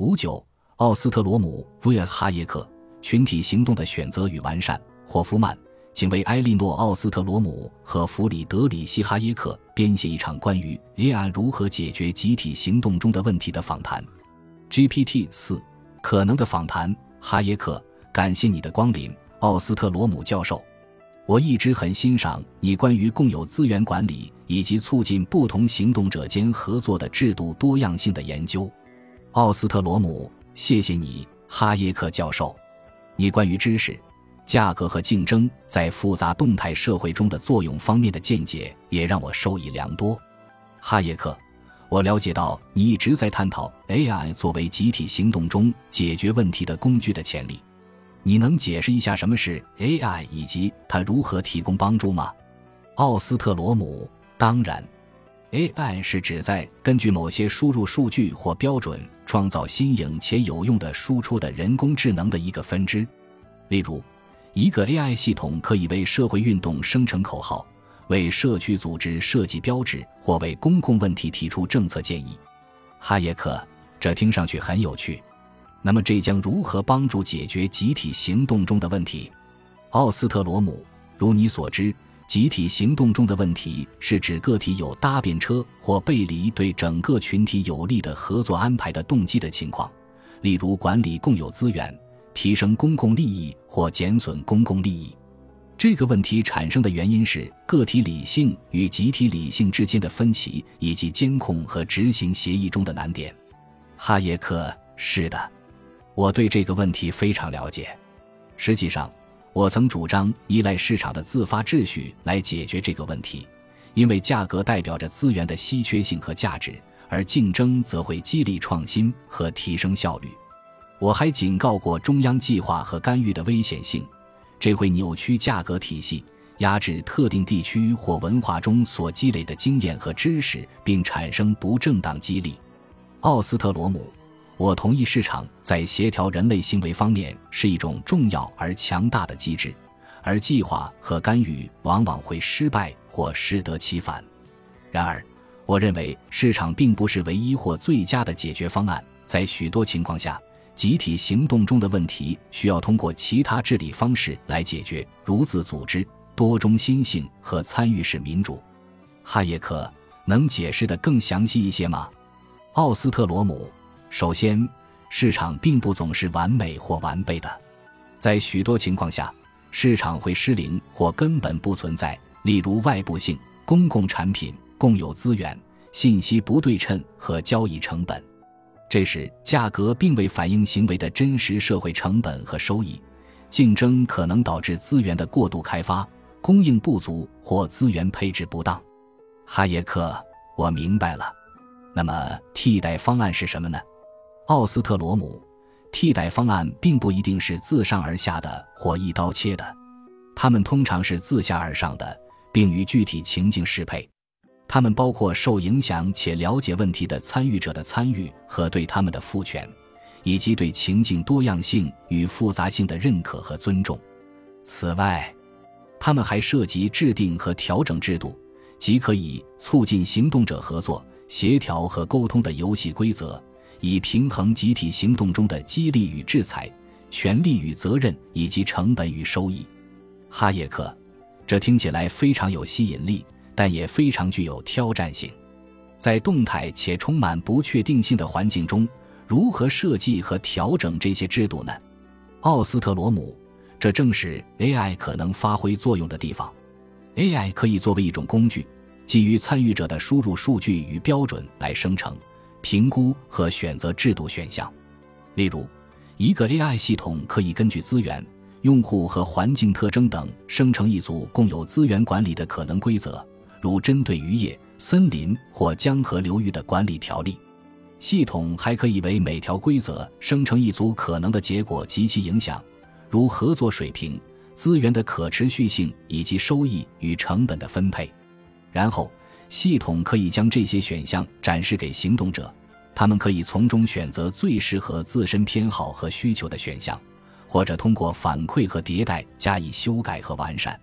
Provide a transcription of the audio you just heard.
五九，奥斯特罗姆 vs 哈耶克，群体行动的选择与完善。霍夫曼，请为埃莉诺·奥斯特罗姆和弗里德里希·哈耶克编写一场关于 AI 如何解决集体行动中的问题的访谈。GPT 四，可能的访谈。哈耶克，感谢你的光临，奥斯特罗姆教授。我一直很欣赏你关于共有资源管理以及促进不同行动者间合作的制度多样性的研究。奥斯特罗姆，谢谢你，哈耶克教授。你关于知识、价格和竞争在复杂动态社会中的作用方面的见解也让我受益良多。哈耶克，我了解到你一直在探讨 AI 作为集体行动中解决问题的工具的潜力。你能解释一下什么是 AI 以及它如何提供帮助吗？奥斯特罗姆，当然。AI 是指在根据某些输入数据或标准创造新颖且有用的输出的人工智能的一个分支。例如，一个 AI 系统可以为社会运动生成口号，为社区组织设计标志，或为公共问题提出政策建议。哈耶克，这听上去很有趣。那么，这将如何帮助解决集体行动中的问题？奥斯特罗姆，如你所知。集体行动中的问题是指个体有搭便车或背离对整个群体有利的合作安排的动机的情况，例如管理共有资源、提升公共利益或减损公共利益。这个问题产生的原因是个体理性与集体理性之间的分歧，以及监控和执行协议中的难点。哈耶克：是的，我对这个问题非常了解。实际上。我曾主张依赖市场的自发秩序来解决这个问题，因为价格代表着资源的稀缺性和价值，而竞争则会激励创新和提升效率。我还警告过中央计划和干预的危险性，这会扭曲价格体系，压制特定地区或文化中所积累的经验和知识，并产生不正当激励。奥斯特罗姆。我同意，市场在协调人类行为方面是一种重要而强大的机制，而计划和干预往往会失败或适得其反。然而，我认为市场并不是唯一或最佳的解决方案。在许多情况下，集体行动中的问题需要通过其他治理方式来解决，如自组织、多中心性和参与式民主。哈耶克，能解释的更详细一些吗？奥斯特罗姆。首先，市场并不总是完美或完备的，在许多情况下，市场会失灵或根本不存在，例如外部性、公共产品、共有资源、信息不对称和交易成本。这时，价格并未反映行为的真实社会成本和收益。竞争可能导致资源的过度开发、供应不足或资源配置不当。哈耶克，我明白了。那么，替代方案是什么呢？奥斯特罗姆，替代方案并不一定是自上而下的或一刀切的，它们通常是自下而上的，并与具体情境适配。它们包括受影响且了解问题的参与者的参与和对他们的赋权，以及对情境多样性与复杂性的认可和尊重。此外，它们还涉及制定和调整制度，即可以促进行动者合作、协调和沟通的游戏规则。以平衡集体行动中的激励与制裁、权利与责任以及成本与收益。哈耶克，这听起来非常有吸引力，但也非常具有挑战性。在动态且充满不确定性的环境中，如何设计和调整这些制度呢？奥斯特罗姆，这正是 AI 可能发挥作用的地方。AI 可以作为一种工具，基于参与者的输入数据与标准来生成。评估和选择制度选项，例如，一个 AI 系统可以根据资源、用户和环境特征等生成一组共有资源管理的可能规则，如针对渔业、森林或江河流域的管理条例。系统还可以为每条规则生成一组可能的结果及其影响，如合作水平、资源的可持续性以及收益与成本的分配，然后。系统可以将这些选项展示给行动者，他们可以从中选择最适合自身偏好和需求的选项，或者通过反馈和迭代加以修改和完善。